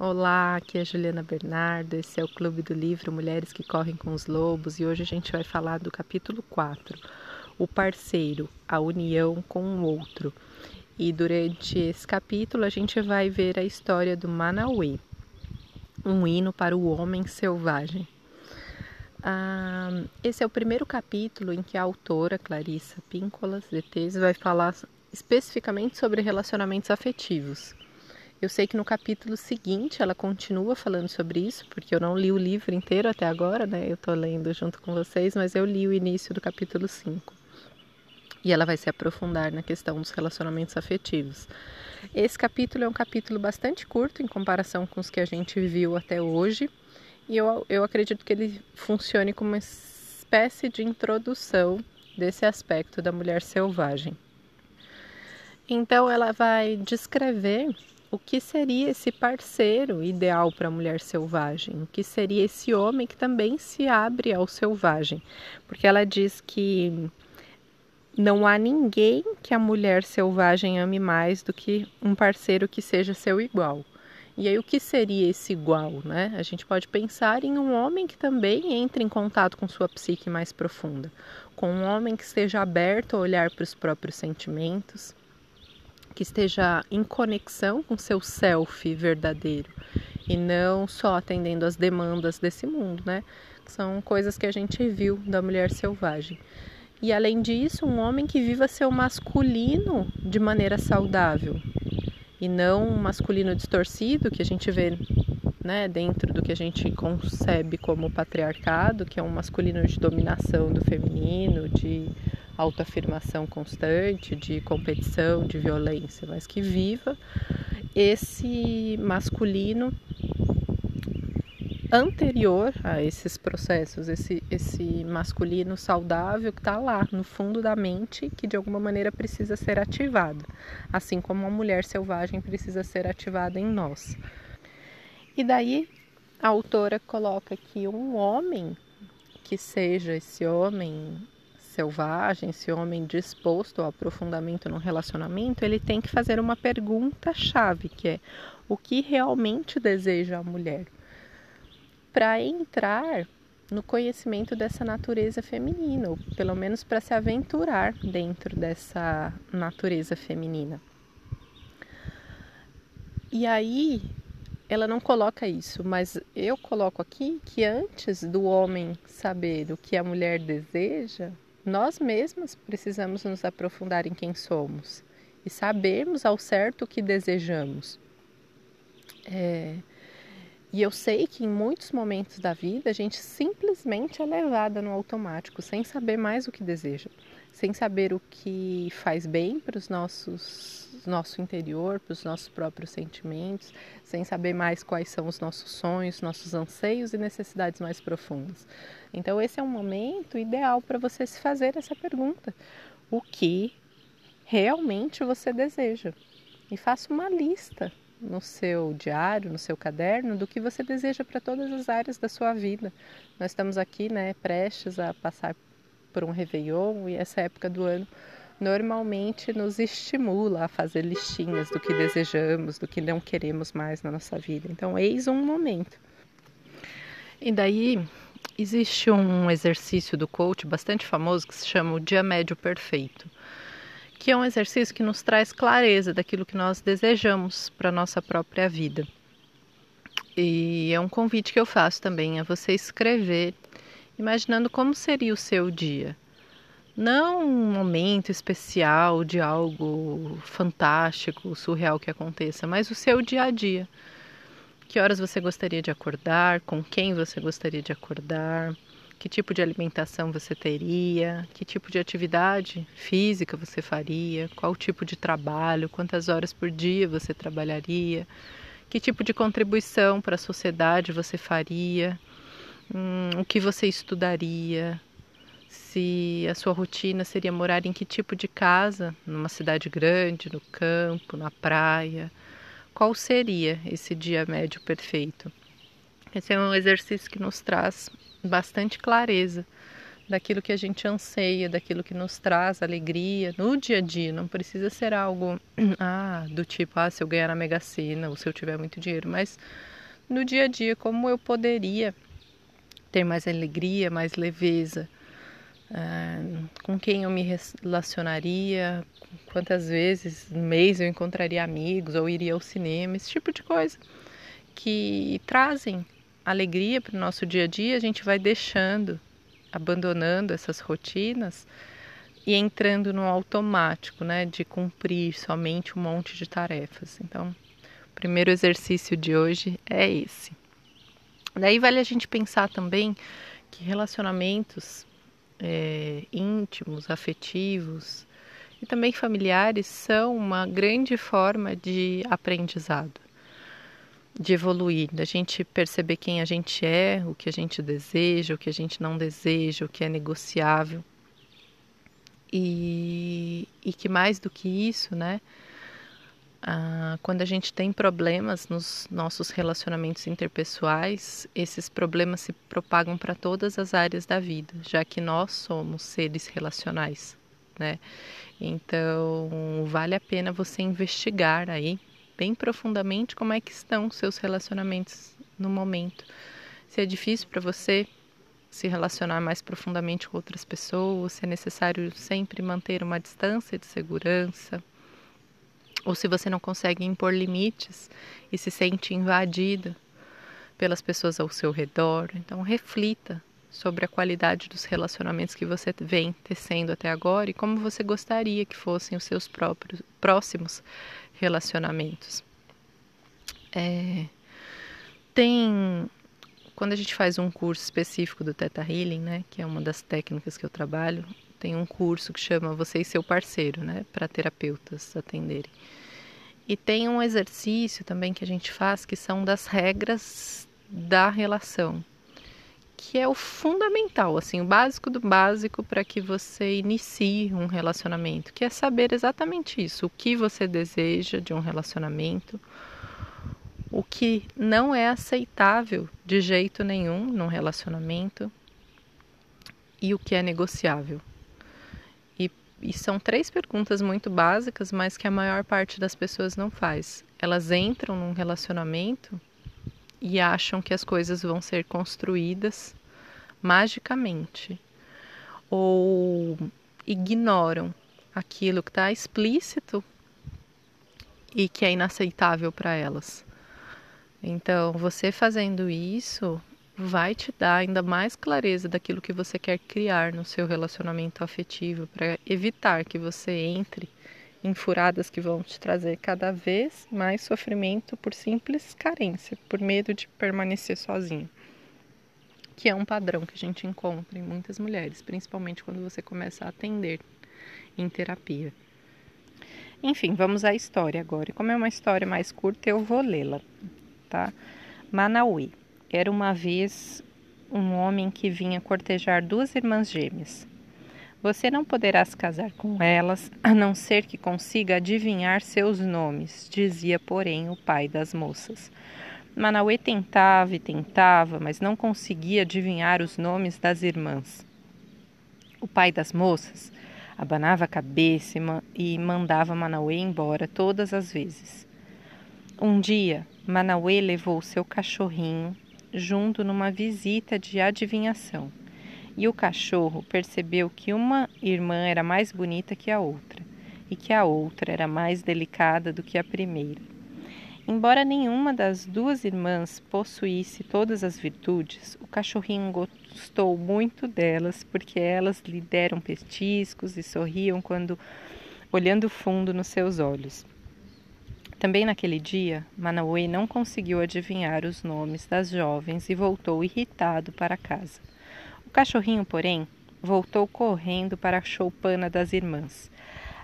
Olá, aqui é Juliana Bernardo, esse é o Clube do Livro Mulheres que Correm com os Lobos e hoje a gente vai falar do capítulo 4, O Parceiro, a União com o Outro. E durante esse capítulo a gente vai ver a história do Manauê, um hino para o homem selvagem. Ah, esse é o primeiro capítulo em que a autora Clarissa Píncolas de Tese vai falar especificamente sobre relacionamentos afetivos. Eu sei que no capítulo seguinte ela continua falando sobre isso, porque eu não li o livro inteiro até agora, né? Eu estou lendo junto com vocês, mas eu li o início do capítulo 5. E ela vai se aprofundar na questão dos relacionamentos afetivos. Esse capítulo é um capítulo bastante curto em comparação com os que a gente viu até hoje, e eu, eu acredito que ele funcione como uma espécie de introdução desse aspecto da mulher selvagem. Então, ela vai descrever o que seria esse parceiro ideal para a mulher selvagem, o que seria esse homem que também se abre ao selvagem, porque ela diz que não há ninguém que a mulher selvagem ame mais do que um parceiro que seja seu igual. E aí o que seria esse igual, né? A gente pode pensar em um homem que também entre em contato com sua psique mais profunda, com um homem que esteja aberto a olhar para os próprios sentimentos, que esteja em conexão com seu self verdadeiro e não só atendendo às demandas desse mundo, né? São coisas que a gente viu da mulher selvagem. E além disso, um homem que viva seu masculino de maneira saudável e não um masculino distorcido que a gente vê né, dentro do que a gente concebe como patriarcado, que é um masculino de dominação do feminino, de autoafirmação constante, de competição, de violência, mas que viva esse masculino anterior a esses processos, esse, esse masculino saudável que está lá no fundo da mente, que de alguma maneira precisa ser ativado, assim como a mulher selvagem precisa ser ativada em nós. E daí a autora coloca que um homem que seja esse homem selvagem, esse homem disposto ao aprofundamento no relacionamento, ele tem que fazer uma pergunta chave, que é o que realmente deseja a mulher? Para entrar no conhecimento dessa natureza feminina, ou pelo menos para se aventurar dentro dessa natureza feminina. E aí, ela não coloca isso, mas eu coloco aqui que antes do homem saber o que a mulher deseja, nós mesmas precisamos nos aprofundar em quem somos e sabermos ao certo o que desejamos. É, e eu sei que em muitos momentos da vida a gente simplesmente é levada no automático, sem saber mais o que deseja, sem saber o que faz bem para os nossos nosso interior, para os nossos próprios sentimentos, sem saber mais quais são os nossos sonhos, nossos anseios e necessidades mais profundas. Então esse é um momento ideal para você se fazer essa pergunta: o que realmente você deseja? E faça uma lista no seu diário, no seu caderno, do que você deseja para todas as áreas da sua vida. Nós estamos aqui, né, prestes a passar por um Réveillon e essa época do ano normalmente nos estimula a fazer listinhas do que desejamos, do que não queremos mais na nossa vida. Então, eis um momento. E daí existe um exercício do coach bastante famoso que se chama o dia médio perfeito que é um exercício que nos traz clareza daquilo que nós desejamos para nossa própria vida. E é um convite que eu faço também a você escrever, imaginando como seria o seu dia. Não um momento especial de algo fantástico, surreal que aconteça, mas o seu dia a dia. Que horas você gostaria de acordar? Com quem você gostaria de acordar? que tipo de alimentação você teria, que tipo de atividade física você faria, qual tipo de trabalho, quantas horas por dia você trabalharia, que tipo de contribuição para a sociedade você faria, hum, o que você estudaria, se a sua rotina seria morar em que tipo de casa, numa cidade grande, no campo, na praia. Qual seria esse dia médio perfeito? Esse é um exercício que nos traz bastante clareza daquilo que a gente anseia, daquilo que nos traz alegria no dia a dia. Não precisa ser algo ah, do tipo, ah, se eu ganhar na Mega Sena ou se eu tiver muito dinheiro, mas no dia a dia, como eu poderia ter mais alegria, mais leveza, ah, com quem eu me relacionaria, quantas vezes no mês eu encontraria amigos ou iria ao cinema, esse tipo de coisa que trazem alegria para o nosso dia a dia, a gente vai deixando abandonando essas rotinas e entrando no automático, né, de cumprir somente um monte de tarefas. Então, o primeiro exercício de hoje é esse. Daí vale a gente pensar também que relacionamentos é, íntimos, afetivos e também familiares são uma grande forma de aprendizado de evoluir, da gente perceber quem a gente é, o que a gente deseja, o que a gente não deseja, o que é negociável. E, e que mais do que isso, né? Ah, quando a gente tem problemas nos nossos relacionamentos interpessoais, esses problemas se propagam para todas as áreas da vida, já que nós somos seres relacionais, né? Então, vale a pena você investigar aí bem profundamente como é que estão seus relacionamentos no momento. Se é difícil para você se relacionar mais profundamente com outras pessoas, se é necessário sempre manter uma distância de segurança, ou se você não consegue impor limites e se sente invadida pelas pessoas ao seu redor, então reflita sobre a qualidade dos relacionamentos que você vem tecendo até agora e como você gostaria que fossem os seus próprios próximos relacionamentos. É, tem quando a gente faz um curso específico do Theta Healing, né, que é uma das técnicas que eu trabalho, tem um curso que chama Você e seu parceiro, né, para terapeutas atenderem. E tem um exercício também que a gente faz que são das regras da relação, que é o fundamental, assim, o básico do básico para que você inicie um relacionamento, que é saber exatamente isso, o que você deseja de um relacionamento, o que não é aceitável de jeito nenhum num relacionamento e o que é negociável. E, são três perguntas muito básicas, mas que a maior parte das pessoas não faz. Elas entram num relacionamento e acham que as coisas vão ser construídas magicamente ou ignoram aquilo que está explícito e que é inaceitável para elas. Então, você fazendo isso vai te dar ainda mais clareza daquilo que você quer criar no seu relacionamento afetivo para evitar que você entre em furadas que vão te trazer cada vez mais sofrimento por simples carência, por medo de permanecer sozinho. Que é um padrão que a gente encontra em muitas mulheres, principalmente quando você começa a atender em terapia. Enfim, vamos à história agora. E como é uma história mais curta, eu vou lê-la, tá? Manauí. Era uma vez um homem que vinha cortejar duas irmãs gêmeas. Você não poderá se casar com elas, a não ser que consiga adivinhar seus nomes, dizia, porém, o pai das moças. Manauê tentava e tentava, mas não conseguia adivinhar os nomes das irmãs. O pai das moças abanava a cabeça e mandava Manauê embora todas as vezes. Um dia, Manauê levou seu cachorrinho junto numa visita de adivinhação e o cachorro percebeu que uma irmã era mais bonita que a outra e que a outra era mais delicada do que a primeira. Embora nenhuma das duas irmãs possuísse todas as virtudes, o cachorrinho gostou muito delas porque elas lhe deram petiscos e sorriam quando olhando fundo nos seus olhos. Também naquele dia, Manauê não conseguiu adivinhar os nomes das jovens e voltou irritado para casa. O cachorrinho, porém, voltou correndo para a choupana das irmãs.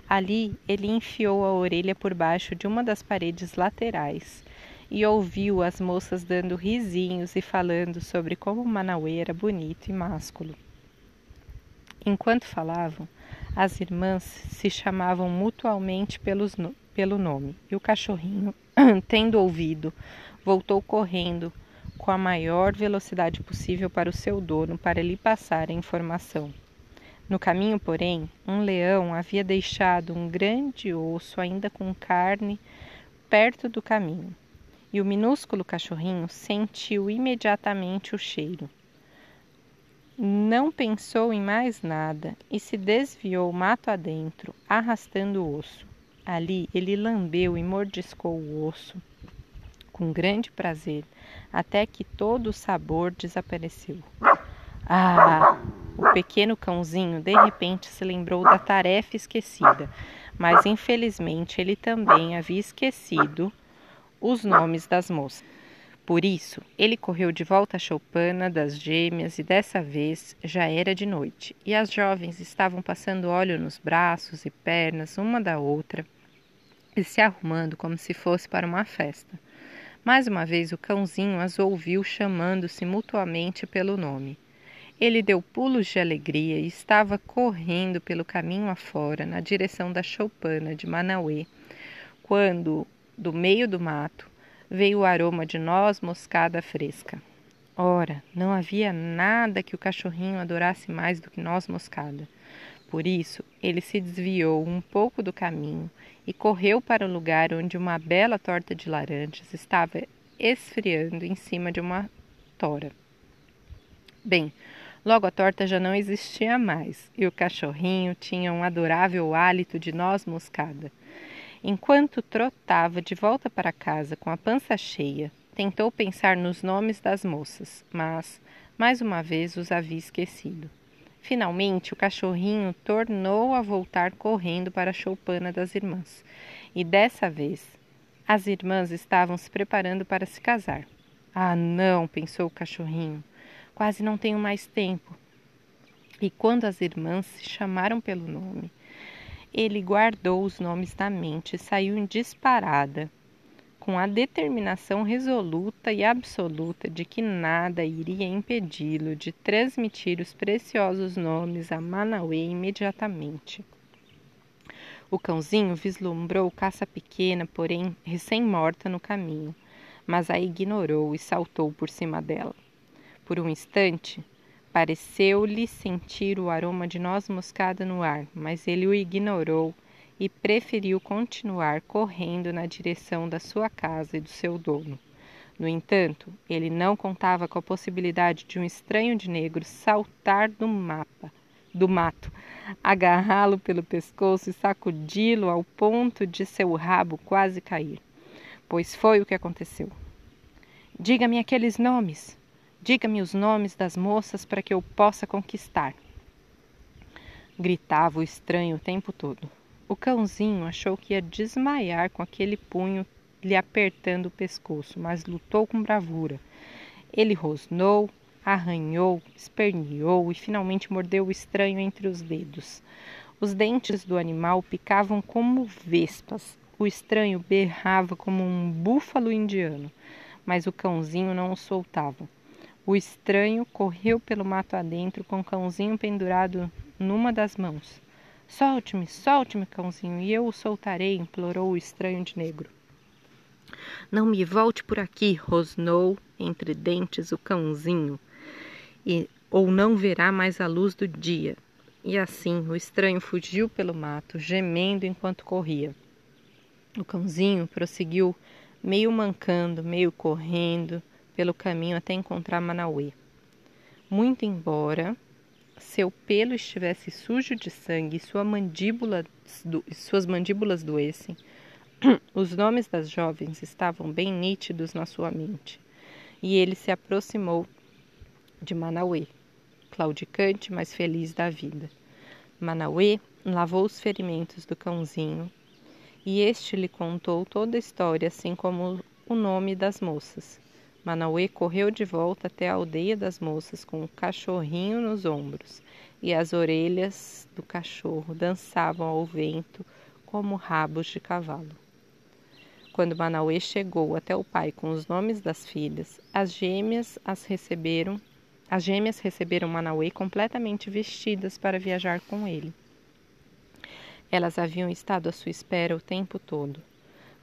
Ali ele enfiou a orelha por baixo de uma das paredes laterais e ouviu as moças dando risinhos e falando sobre como Manauê era bonito e másculo. Enquanto falavam, as irmãs se chamavam mutualmente pelos, pelo nome, e o cachorrinho, tendo ouvido, voltou correndo com a maior velocidade possível para o seu dono para lhe passar a informação. No caminho, porém, um leão havia deixado um grande osso ainda com carne perto do caminho, e o minúsculo cachorrinho sentiu imediatamente o cheiro. Não pensou em mais nada e se desviou mato adentro, arrastando o osso. Ali ele lambeu e mordiscou o osso com grande prazer, até que todo o sabor desapareceu. Ah! O pequeno cãozinho de repente se lembrou da tarefa esquecida, mas infelizmente ele também havia esquecido os nomes das moças. Por isso, ele correu de volta à choupana das gêmeas e dessa vez já era de noite, e as jovens estavam passando óleo nos braços e pernas uma da outra e se arrumando como se fosse para uma festa. Mais uma vez o cãozinho as ouviu chamando-se mutuamente pelo nome. Ele deu pulos de alegria e estava correndo pelo caminho afora, na direção da choupana de Manauê, quando, do meio do mato, veio o aroma de noz moscada fresca. Ora, não havia nada que o cachorrinho adorasse mais do que noz moscada. Por isso, ele se desviou um pouco do caminho e correu para o lugar onde uma bela torta de laranjas estava esfriando em cima de uma tora. Bem, logo a torta já não existia mais e o cachorrinho tinha um adorável hálito de noz moscada. Enquanto trotava de volta para casa com a pança cheia, tentou pensar nos nomes das moças, mas mais uma vez os havia esquecido. Finalmente, o cachorrinho tornou a voltar correndo para a choupana das irmãs. E dessa vez, as irmãs estavam se preparando para se casar. Ah, não, pensou o cachorrinho, quase não tenho mais tempo. E quando as irmãs se chamaram pelo nome, ele guardou os nomes na mente e saiu em disparada, com a determinação resoluta e absoluta de que nada iria impedi-lo de transmitir os preciosos nomes a Manauê imediatamente. O cãozinho vislumbrou caça pequena, porém recém-morta no caminho, mas a ignorou e saltou por cima dela. Por um instante, Pareceu-lhe sentir o aroma de noz moscada no ar, mas ele o ignorou e preferiu continuar correndo na direção da sua casa e do seu dono. No entanto, ele não contava com a possibilidade de um estranho de negro saltar do mapa, do mato, agarrá-lo pelo pescoço e sacudi-lo ao ponto de seu rabo quase cair. Pois foi o que aconteceu. Diga-me aqueles nomes, Diga-me os nomes das moças para que eu possa conquistar. Gritava o estranho o tempo todo. O cãozinho achou que ia desmaiar com aquele punho lhe apertando o pescoço, mas lutou com bravura. Ele rosnou, arranhou, esperneou e finalmente mordeu o estranho entre os dedos. Os dentes do animal picavam como vespas. O estranho berrava como um búfalo indiano, mas o cãozinho não o soltava. O estranho correu pelo mato adentro com o cãozinho pendurado numa das mãos. Solte-me, solte-me, cãozinho, e eu o soltarei, implorou o estranho de negro. Não me volte por aqui, rosnou entre dentes o cãozinho, e, ou não verá mais a luz do dia. E assim o estranho fugiu pelo mato, gemendo enquanto corria. O cãozinho prosseguiu, meio mancando, meio correndo, pelo caminho até encontrar Manauê. Muito embora seu pelo estivesse sujo de sangue e sua mandíbula, suas mandíbulas doessem, os nomes das jovens estavam bem nítidos na sua mente. E ele se aproximou de Manauê, claudicante, mas feliz da vida. Manauê lavou os ferimentos do cãozinho e este lhe contou toda a história, assim como o nome das moças. Manauê correu de volta até a aldeia das moças com o cachorrinho nos ombros, e as orelhas do cachorro dançavam ao vento como rabos de cavalo. Quando Manauê chegou até o pai com os nomes das filhas, as gêmeas as receberam, as gêmeas receberam Manauê completamente vestidas para viajar com ele. Elas haviam estado à sua espera o tempo todo.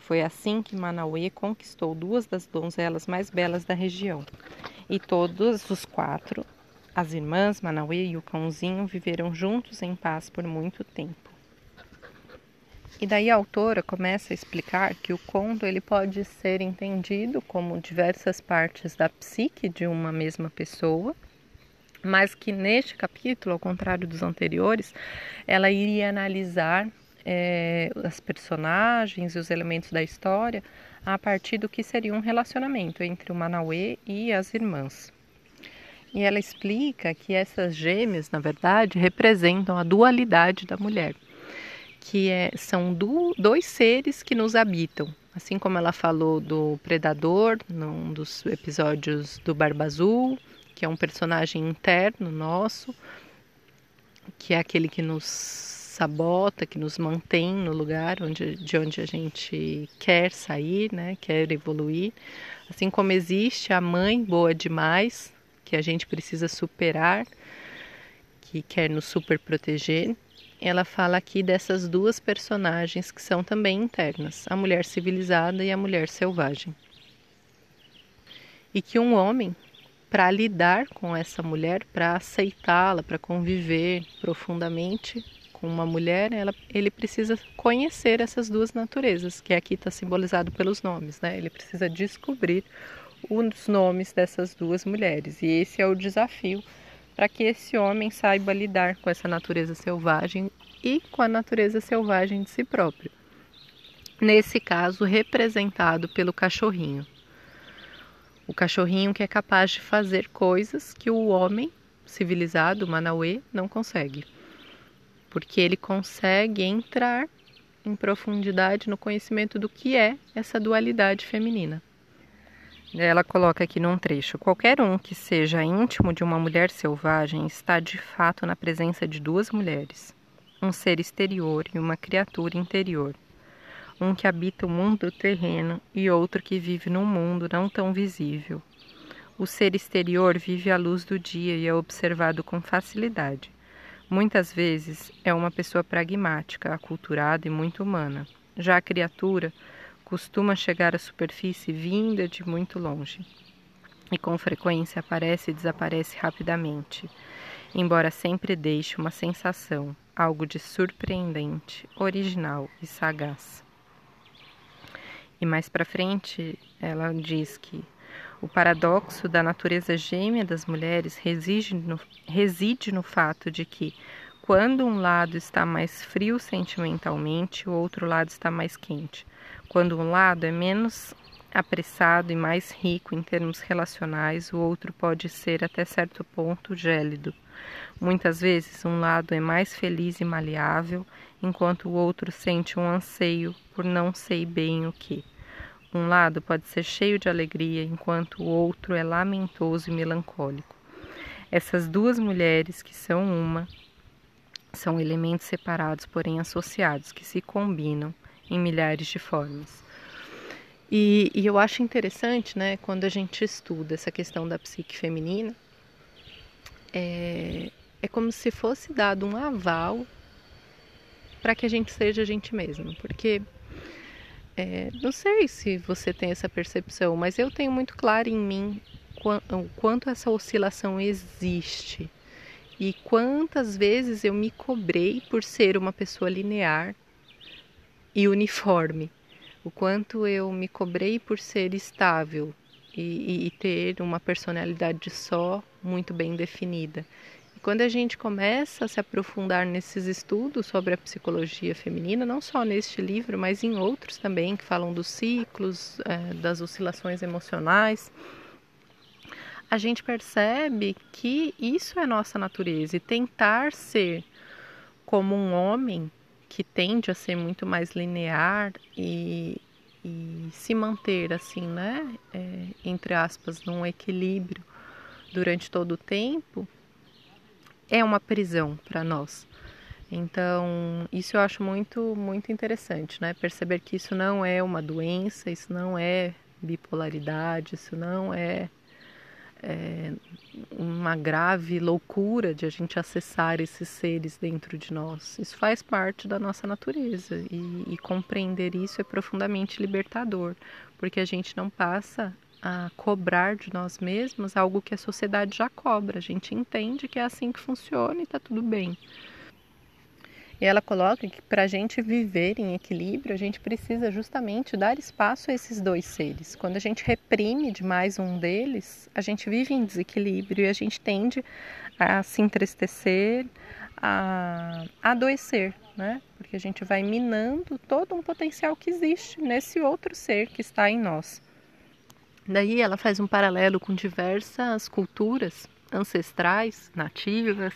Foi assim que Manauê conquistou duas das donzelas mais belas da região. E todos os quatro, as irmãs Manauê e o cãozinho, viveram juntos em paz por muito tempo. E daí a autora começa a explicar que o conto ele pode ser entendido como diversas partes da psique de uma mesma pessoa, mas que neste capítulo, ao contrário dos anteriores, ela iria analisar é, as personagens e os elementos da história a partir do que seria um relacionamento entre o Manauê e as irmãs. E ela explica que essas gêmeas, na verdade, representam a dualidade da mulher, que é, são do, dois seres que nos habitam. Assim como ela falou do predador num dos episódios do Barba Azul, que é um personagem interno nosso, que é aquele que nos sabota, que nos mantém no lugar onde, de onde a gente quer sair, né, quer evoluir. Assim como existe a mãe boa demais, que a gente precisa superar, que quer nos super proteger. Ela fala aqui dessas duas personagens que são também internas, a mulher civilizada e a mulher selvagem. E que um homem, para lidar com essa mulher, para aceitá-la, para conviver profundamente com uma mulher, ela, ele precisa conhecer essas duas naturezas, que aqui está simbolizado pelos nomes, né? Ele precisa descobrir os nomes dessas duas mulheres. E esse é o desafio para que esse homem saiba lidar com essa natureza selvagem e com a natureza selvagem de si próprio. Nesse caso, representado pelo cachorrinho. O cachorrinho que é capaz de fazer coisas que o homem civilizado, o Manauê, não consegue. Porque ele consegue entrar em profundidade no conhecimento do que é essa dualidade feminina. Ela coloca aqui num trecho: qualquer um que seja íntimo de uma mulher selvagem está de fato na presença de duas mulheres, um ser exterior e uma criatura interior, um que habita o mundo terreno e outro que vive num mundo não tão visível. O ser exterior vive à luz do dia e é observado com facilidade. Muitas vezes é uma pessoa pragmática, aculturada e muito humana. Já a criatura costuma chegar à superfície vinda de muito longe e com frequência aparece e desaparece rapidamente, embora sempre deixe uma sensação, algo de surpreendente, original e sagaz. E mais para frente, ela diz que o paradoxo da natureza gêmea das mulheres reside no, reside no fato de que, quando um lado está mais frio sentimentalmente, o outro lado está mais quente. Quando um lado é menos apressado e mais rico em termos relacionais, o outro pode ser até certo ponto gélido. Muitas vezes um lado é mais feliz e maleável, enquanto o outro sente um anseio por não sei bem o que. Um lado pode ser cheio de alegria, enquanto o outro é lamentoso e melancólico. Essas duas mulheres, que são uma, são elementos separados, porém associados, que se combinam em milhares de formas. E, e, eu acho interessante, né, quando a gente estuda essa questão da psique feminina, é, é como se fosse dado um aval para que a gente seja a gente mesma, porque é, não sei se você tem essa percepção, mas eu tenho muito claro em mim o quanto essa oscilação existe e quantas vezes eu me cobrei por ser uma pessoa linear e uniforme. O quanto eu me cobrei por ser estável e, e, ter uma personalidade só muito bem definida. Quando a gente começa a se aprofundar nesses estudos sobre a psicologia feminina, não só neste livro, mas em outros também, que falam dos ciclos, é, das oscilações emocionais, a gente percebe que isso é nossa natureza. E tentar ser como um homem que tende a ser muito mais linear e, e se manter assim, né, é, entre aspas, num equilíbrio durante todo o tempo, é uma prisão para nós. Então, isso eu acho muito, muito interessante, né? Perceber que isso não é uma doença, isso não é bipolaridade, isso não é, é, uma grave loucura de a gente acessar esses seres dentro de nós. Isso faz parte da nossa natureza e, e compreender isso é profundamente libertador, porque a gente não passa a cobrar de nós mesmos algo que a sociedade já cobra. A gente entende que é assim que funciona e está tudo bem. E ela coloca que para a gente viver em equilíbrio, a gente precisa justamente dar espaço a esses dois seres. Quando a gente reprime demais um deles, a gente vive em desequilíbrio e a gente tende a se entristecer, a adoecer, né? Porque a gente vai minando todo um potencial que existe nesse outro ser que está em nós. Daí ela faz um paralelo com diversas culturas ancestrais, nativas,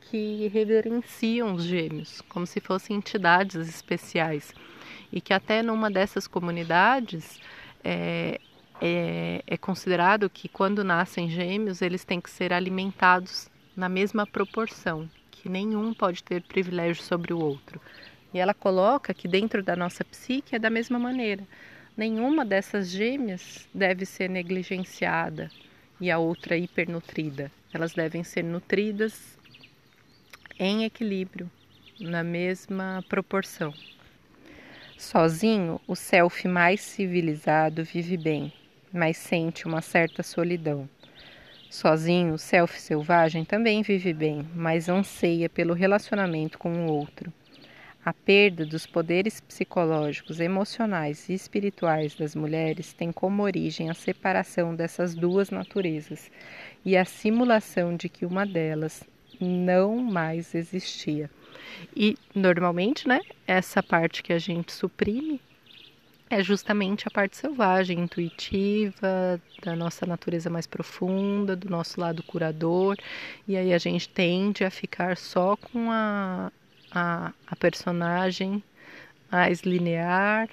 que reverenciam os gêmeos, como se fossem entidades especiais. E que até numa dessas comunidades é, é, é considerado que quando nascem gêmeos, eles têm que ser alimentados na mesma proporção, que nenhum pode ter privilégio sobre o outro. E ela coloca que dentro da nossa psique é da mesma maneira. Nenhuma dessas gêmeas deve ser negligenciada e a outra hipernutrida. Elas devem ser nutridas em equilíbrio, na mesma proporção. Sozinho, o self mais civilizado vive bem, mas sente uma certa solidão. Sozinho, o self selvagem também vive bem, mas anseia pelo relacionamento com o outro. A perda dos poderes psicológicos, emocionais e espirituais das mulheres tem como origem a separação dessas duas naturezas e a simulação de que uma delas não mais existia. E normalmente, né, essa parte que a gente suprime é justamente a parte selvagem, intuitiva, da nossa natureza mais profunda, do nosso lado curador, e aí a gente tende a ficar só com a, a, a personagem mais linear,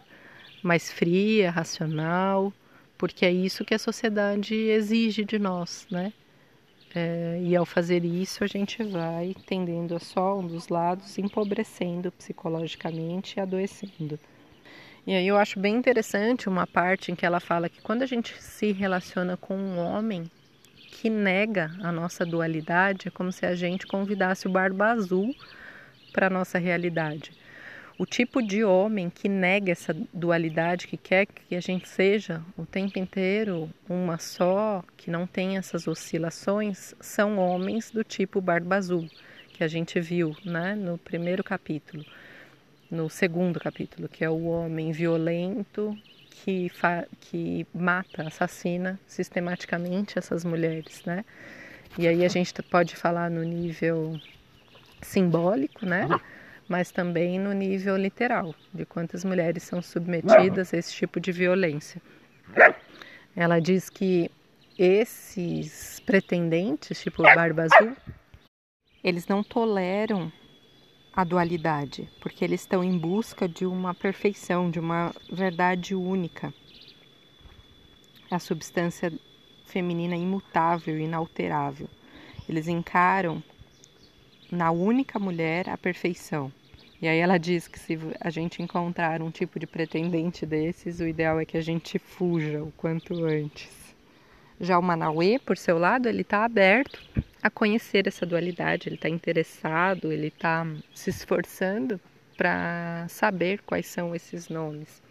mais fria, racional, porque é isso que a sociedade exige de nós, né? É, e ao fazer isso, a gente vai tendendo a só um dos lados, empobrecendo psicologicamente e adoecendo. E aí eu acho bem interessante uma parte em que ela fala que quando a gente se relaciona com um homem que nega a nossa dualidade, é como se a gente convidasse o barba azul para a nossa realidade o tipo de homem que nega essa dualidade, que quer que a gente seja o tempo inteiro uma só, que não tem essas oscilações, são homens do tipo barba azul, que a gente viu né, no primeiro capítulo, no segundo capítulo, que é o homem violento que, que mata, assassina sistematicamente essas mulheres, né? E aí a gente pode falar no nível simbólico, né? mas também no nível literal, de quantas mulheres são submetidas a esse tipo de violência. Ela diz que esses pretendentes, tipo Barba Azul, eles não toleram a dualidade, porque eles estão em busca de uma perfeição, de uma verdade única. A substância feminina imutável, inalterável. Eles encaram na única mulher a perfeição. E aí ela diz que se a gente encontrar um tipo de pretendente desses, o ideal é que a gente fuja o quanto antes. Já o Manauê, por seu lado, ele está aberto a conhecer essa dualidade, ele está interessado, ele está se esforçando para saber quais são esses nomes.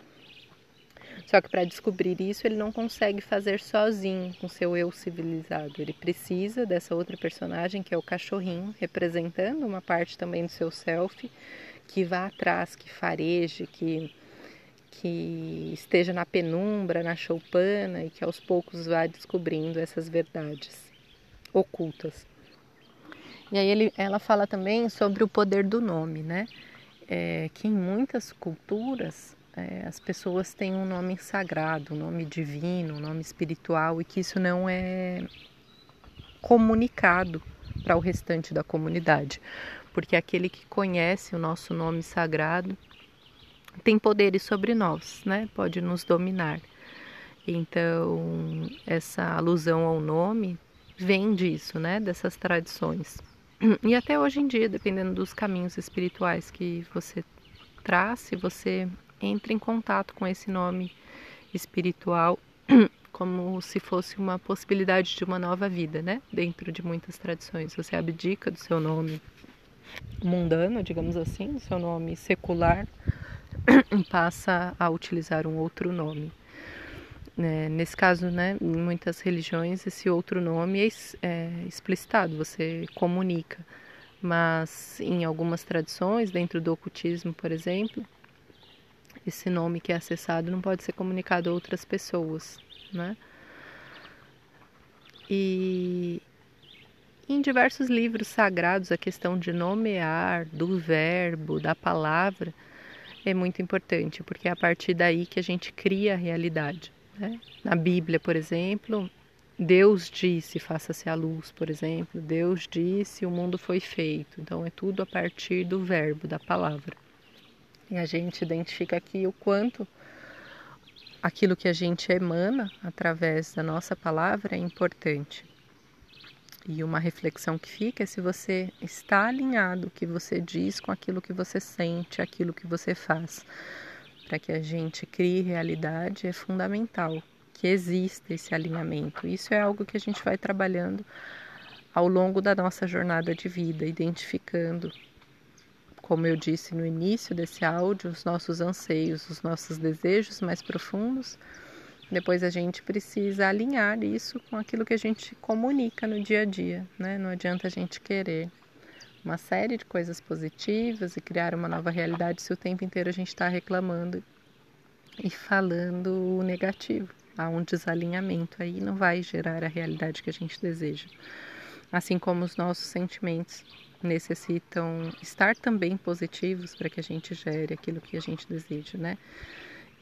Só que para descobrir isso, ele não consegue fazer sozinho com seu eu civilizado. Ele precisa dessa outra personagem, que é o cachorrinho, representando uma parte também do seu self, que vá atrás, que fareje, que, que esteja na penumbra, na choupana e que aos poucos vá descobrindo essas verdades ocultas. E aí ele, ela fala também sobre o poder do nome, né? É, que em muitas culturas é, as pessoas têm um nome sagrado, um nome divino, um nome espiritual e que isso não é comunicado para o restante da comunidade porque aquele que conhece o nosso nome sagrado tem poderes sobre nós, né? Pode nos dominar. Então, essa alusão ao nome vem disso, né? Dessas tradições. E até hoje em dia, dependendo dos caminhos espirituais que você traz, se você entra em contato com esse nome espiritual, como se fosse uma possibilidade de uma nova vida, né? Dentro de muitas tradições. Você abdica do seu nome mundano, digamos assim, do seu nome secular, e passa a utilizar um outro nome. É, nesse caso, né, em muitas religiões, esse outro nome é, é explicitado, você comunica. Mas em algumas tradições, dentro do ocultismo, por exemplo, esse nome que é acessado não pode ser comunicado a outras pessoas, né? E em diversos livros sagrados a questão de nomear, do verbo, da palavra é muito importante, porque é a partir daí que a gente cria a realidade. Né? Na Bíblia, por exemplo, Deus disse: faça-se a luz, por exemplo. Deus disse: o mundo foi feito. Então é tudo a partir do verbo, da palavra. E a gente identifica aqui o quanto aquilo que a gente emana através da nossa palavra é importante. E uma reflexão que fica é se você está alinhado o que você diz com aquilo que você sente, aquilo que você faz. Para que a gente crie realidade é fundamental que exista esse alinhamento. Isso é algo que a gente vai trabalhando ao longo da nossa jornada de vida, identificando, como eu disse no início desse áudio, os nossos anseios, os nossos desejos mais profundos depois a gente precisa alinhar isso com aquilo que a gente comunica no dia a dia, né? Não adianta a gente querer uma série de coisas positivas e criar uma nova realidade se o tempo inteiro a gente está reclamando e falando o negativo. Há um desalinhamento aí, não vai gerar a realidade que a gente deseja. Assim como os nossos sentimentos necessitam estar também positivos para que a gente gere aquilo que a gente deseja, né?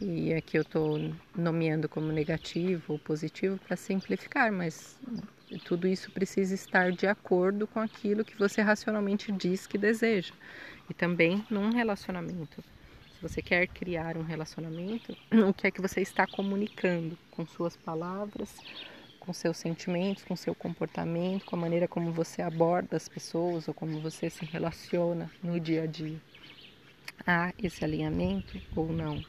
E aqui eu estou nomeando como negativo ou positivo para simplificar, mas tudo isso precisa estar de acordo com aquilo que você racionalmente diz que deseja. E também num relacionamento. Se você quer criar um relacionamento, o que é que você está comunicando com suas palavras, com seus sentimentos, com seu comportamento, com a maneira como você aborda as pessoas ou como você se relaciona no dia a dia. Há esse alinhamento ou não?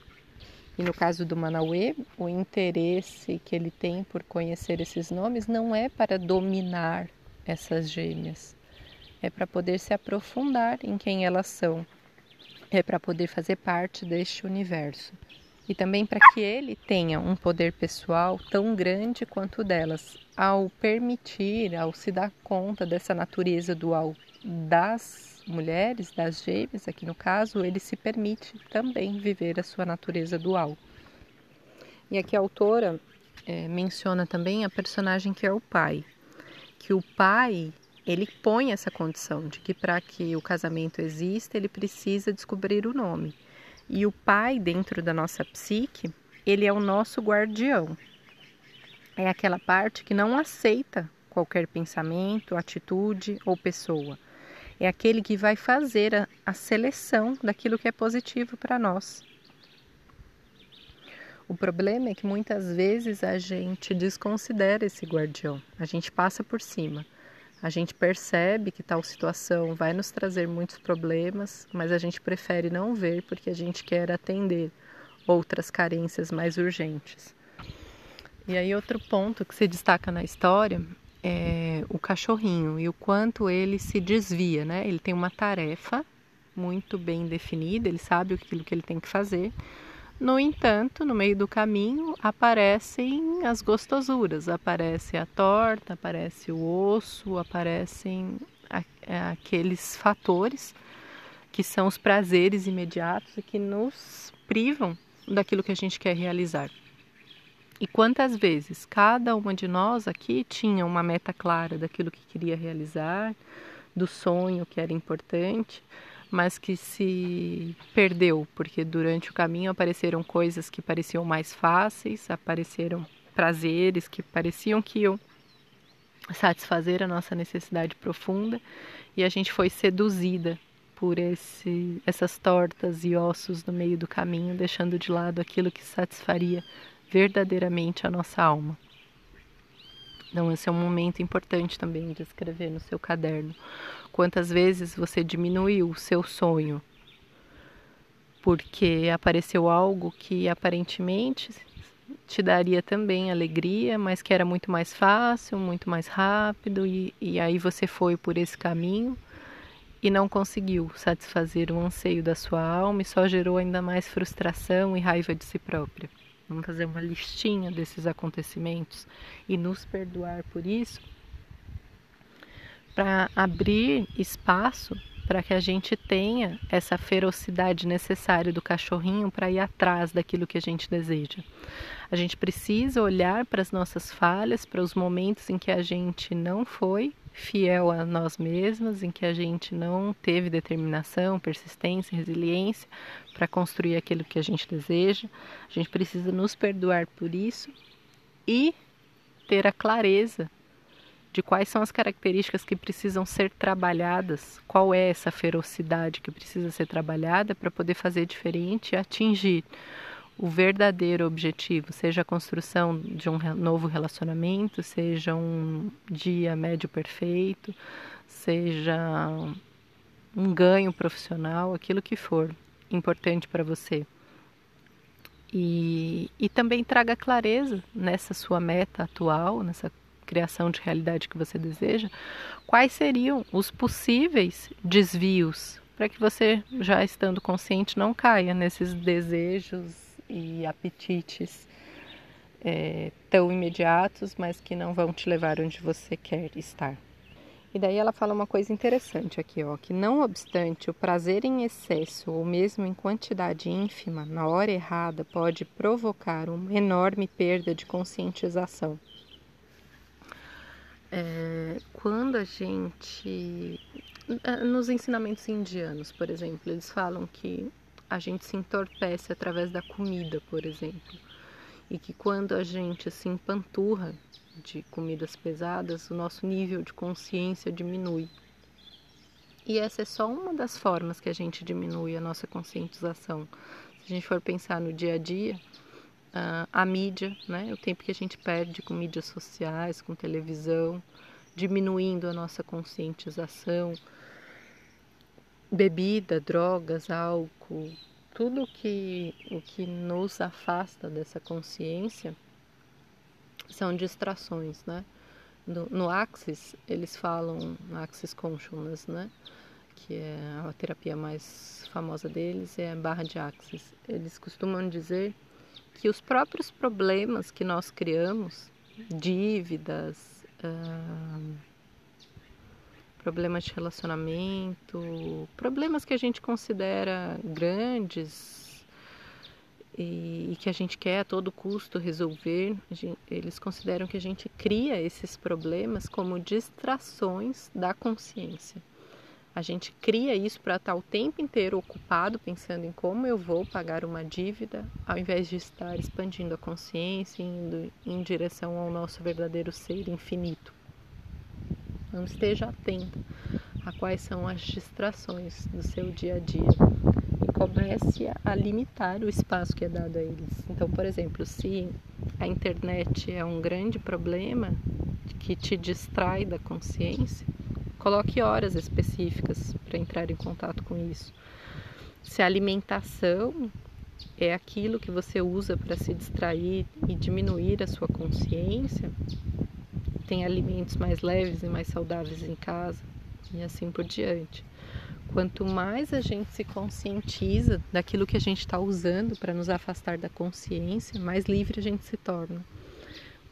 E no caso do Manauê, o interesse que ele tem por conhecer esses nomes não é para dominar essas gêmeas, é para poder se aprofundar em quem elas são, é para poder fazer parte deste universo. E também para que ele tenha um poder pessoal tão grande quanto o delas, ao permitir, ao se dar conta dessa natureza dual das mulheres, das gêmeas, aqui no caso, ele se permite também viver a sua natureza dual. E aqui a autora é, menciona também a personagem que é o pai, que o pai ele põe essa condição de que para que o casamento exista ele precisa descobrir o nome. E o pai dentro da nossa psique ele é o nosso guardião. É aquela parte que não aceita qualquer pensamento, atitude ou pessoa é aquele que vai fazer a, a seleção daquilo que é positivo para nós. O problema é que muitas vezes a gente desconsidera esse guardião, a gente passa por cima. A gente percebe que tal situação vai nos trazer muitos problemas, mas a gente prefere não ver porque a gente quer atender outras carências mais urgentes. E aí, outro ponto que se destaca na história é, o cachorrinho e o quanto ele se desvia, né? Ele tem uma tarefa muito bem definida, ele sabe aquilo que ele tem que fazer. No entanto, no meio do caminho aparecem as gostosuras, aparece a torta, aparece o osso, aparecem aqueles fatores que são os prazeres imediatos e que nos privam daquilo que a gente quer realizar. E quantas vezes cada uma de nós aqui tinha uma meta clara daquilo que queria realizar, do sonho que era importante, mas que se perdeu, porque durante o caminho apareceram coisas que pareciam mais fáceis, apareceram prazeres que pareciam que iam satisfazer a nossa necessidade profunda e a gente foi seduzida por esse, essas tortas e ossos no meio do caminho, deixando de lado aquilo que satisfaria verdadeiramente a nossa alma. Então, esse é um momento importante também de escrever no seu caderno. Quantas vezes você diminuiu o seu sonho porque apareceu algo que aparentemente te daria também alegria, mas que era muito mais fácil, muito mais rápido, e, e aí você foi por esse caminho e não conseguiu satisfazer o anseio da sua alma e só gerou ainda mais frustração e raiva de si própria. Vamos fazer uma listinha desses acontecimentos e nos perdoar por isso, para abrir espaço para que a gente tenha essa ferocidade necessária do cachorrinho para ir atrás daquilo que a gente deseja. A gente precisa olhar para as nossas falhas, para os momentos em que a gente não foi fiel a nós mesmos, em que a gente não teve determinação, persistência, resiliência para construir aquilo que a gente deseja. A gente precisa nos perdoar por isso e ter a clareza de quais são as características que precisam ser trabalhadas, qual é essa ferocidade que precisa ser trabalhada para poder fazer diferente e atingir o verdadeiro objetivo, seja a construção de um novo relacionamento, seja um dia médio perfeito, seja um ganho profissional, aquilo que for importante para você. E, e também traga clareza nessa sua meta atual, nessa criação de realidade que você deseja, quais seriam os possíveis desvios para que você, já estando consciente, não caia nesses desejos e apetites é, tão imediatos, mas que não vão te levar onde você quer estar. E daí ela fala uma coisa interessante aqui, ó, que não obstante o prazer em excesso ou mesmo em quantidade ínfima, na hora errada, pode provocar uma enorme perda de conscientização. É, quando a gente. Nos ensinamentos indianos, por exemplo, eles falam que a gente se entorpece através da comida, por exemplo. E que quando a gente se empanturra de comidas pesadas, o nosso nível de consciência diminui. E essa é só uma das formas que a gente diminui a nossa conscientização. Se a gente for pensar no dia a dia, a mídia, né? o tempo que a gente perde com mídias sociais, com televisão, diminuindo a nossa conscientização, bebida, drogas, álcool, tudo que, o que nos afasta dessa consciência são distrações, né? No, no Axis, eles falam, Axis Consciousness, né? Que é a terapia mais famosa deles, é a barra de Axis. Eles costumam dizer que os próprios problemas que nós criamos, dívidas, uh, problemas de relacionamento, problemas que a gente considera grandes e, e que a gente quer a todo custo resolver, gente, eles consideram que a gente cria esses problemas como distrações da consciência. A gente cria isso para estar o tempo inteiro ocupado pensando em como eu vou pagar uma dívida, ao invés de estar expandindo a consciência, indo em direção ao nosso verdadeiro ser infinito. Não esteja atento a quais são as distrações do seu dia a dia e comece a limitar o espaço que é dado a eles. Então, por exemplo, se a internet é um grande problema que te distrai da consciência, Coloque horas específicas para entrar em contato com isso. Se a alimentação é aquilo que você usa para se distrair e diminuir a sua consciência, tem alimentos mais leves e mais saudáveis em casa e assim por diante. Quanto mais a gente se conscientiza daquilo que a gente está usando para nos afastar da consciência, mais livre a gente se torna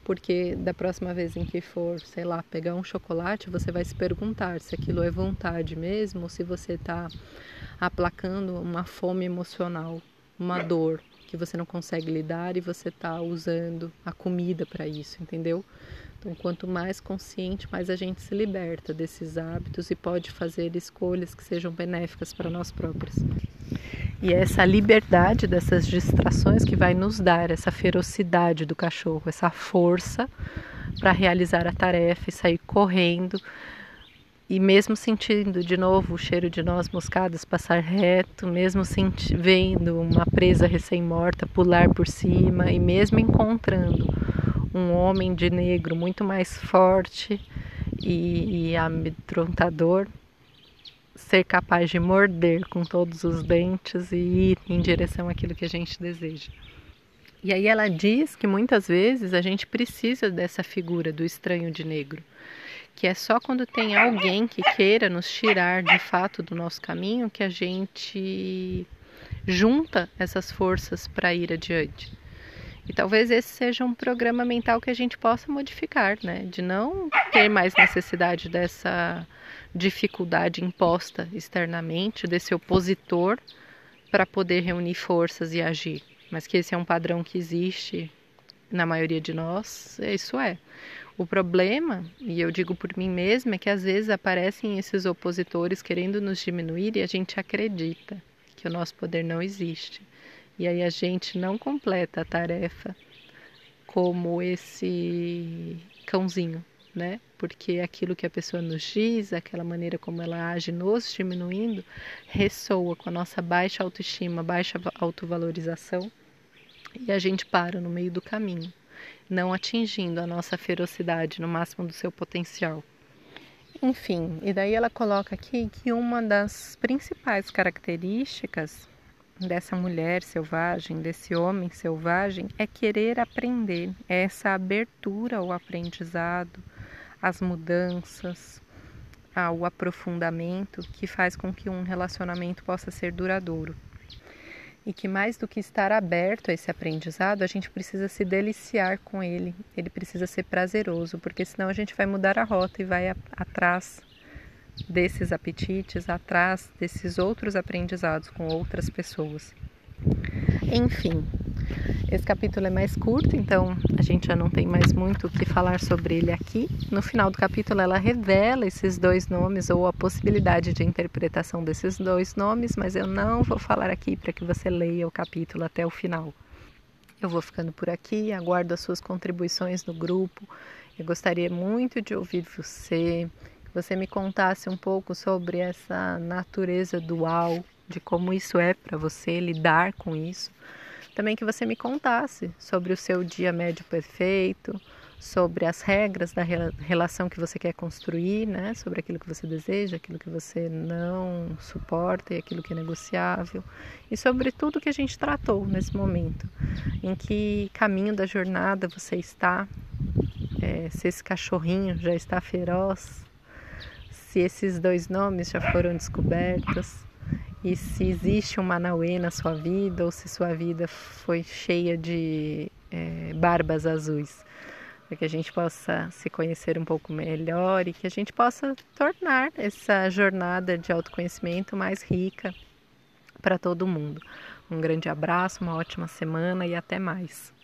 porque da próxima vez em que for, sei lá, pegar um chocolate, você vai se perguntar se aquilo é vontade mesmo ou se você está aplacando uma fome emocional, uma dor que você não consegue lidar e você está usando a comida para isso, entendeu? Então, quanto mais consciente, mais a gente se liberta desses hábitos e pode fazer escolhas que sejam benéficas para nós próprios. E é essa liberdade dessas distrações que vai nos dar essa ferocidade do cachorro, essa força para realizar a tarefa e sair correndo. E mesmo sentindo de novo o cheiro de noz moscadas passar reto, mesmo vendo uma presa recém-morta pular por cima e mesmo encontrando um homem de negro muito mais forte e, e amedrontador, ser capaz de morder com todos os dentes e ir em direção àquilo que a gente deseja. E aí ela diz que muitas vezes a gente precisa dessa figura do estranho de negro, que é só quando tem alguém que queira nos tirar de fato do nosso caminho que a gente junta essas forças para ir adiante. E talvez esse seja um programa mental que a gente possa modificar, né? De não ter mais necessidade dessa dificuldade imposta externamente, desse opositor para poder reunir forças e agir. Mas que esse é um padrão que existe na maioria de nós, isso é. O problema, e eu digo por mim mesma, é que às vezes aparecem esses opositores querendo nos diminuir e a gente acredita que o nosso poder não existe. E aí a gente não completa a tarefa como esse cãozinho, né? Porque aquilo que a pessoa nos diz, aquela maneira como ela age nos diminuindo, ressoa com a nossa baixa autoestima, baixa autovalorização e a gente para no meio do caminho, não atingindo a nossa ferocidade no máximo do seu potencial. Enfim, e daí ela coloca aqui que uma das principais características dessa mulher selvagem, desse homem selvagem, é querer aprender, é essa abertura ao aprendizado, às mudanças, ao aprofundamento que faz com que um relacionamento possa ser duradouro. E que mais do que estar aberto a esse aprendizado, a gente precisa se deliciar com ele, ele precisa ser prazeroso, porque senão a gente vai mudar a rota e vai atrás desses apetites, atrás desses outros aprendizados com outras pessoas. Enfim, esse capítulo é mais curto, então a gente já não tem mais muito o que falar sobre ele aqui. No final do capítulo, ela revela esses dois nomes ou a possibilidade de interpretação desses dois nomes, mas eu não vou falar aqui para que você leia o capítulo até o final. Eu vou ficando por aqui, aguardo as suas contribuições no grupo. Eu gostaria muito de ouvir você, você me contasse um pouco sobre essa natureza dual, de como isso é para você lidar com isso. Também que você me contasse sobre o seu dia médio perfeito, sobre as regras da relação que você quer construir, né? sobre aquilo que você deseja, aquilo que você não suporta e aquilo que é negociável, e sobre tudo que a gente tratou nesse momento. Em que caminho da jornada você está, é, se esse cachorrinho já está feroz, se esses dois nomes já foram descobertos e se existe um Manauê na sua vida ou se sua vida foi cheia de é, barbas azuis. Para que a gente possa se conhecer um pouco melhor e que a gente possa tornar essa jornada de autoconhecimento mais rica para todo mundo. Um grande abraço, uma ótima semana e até mais.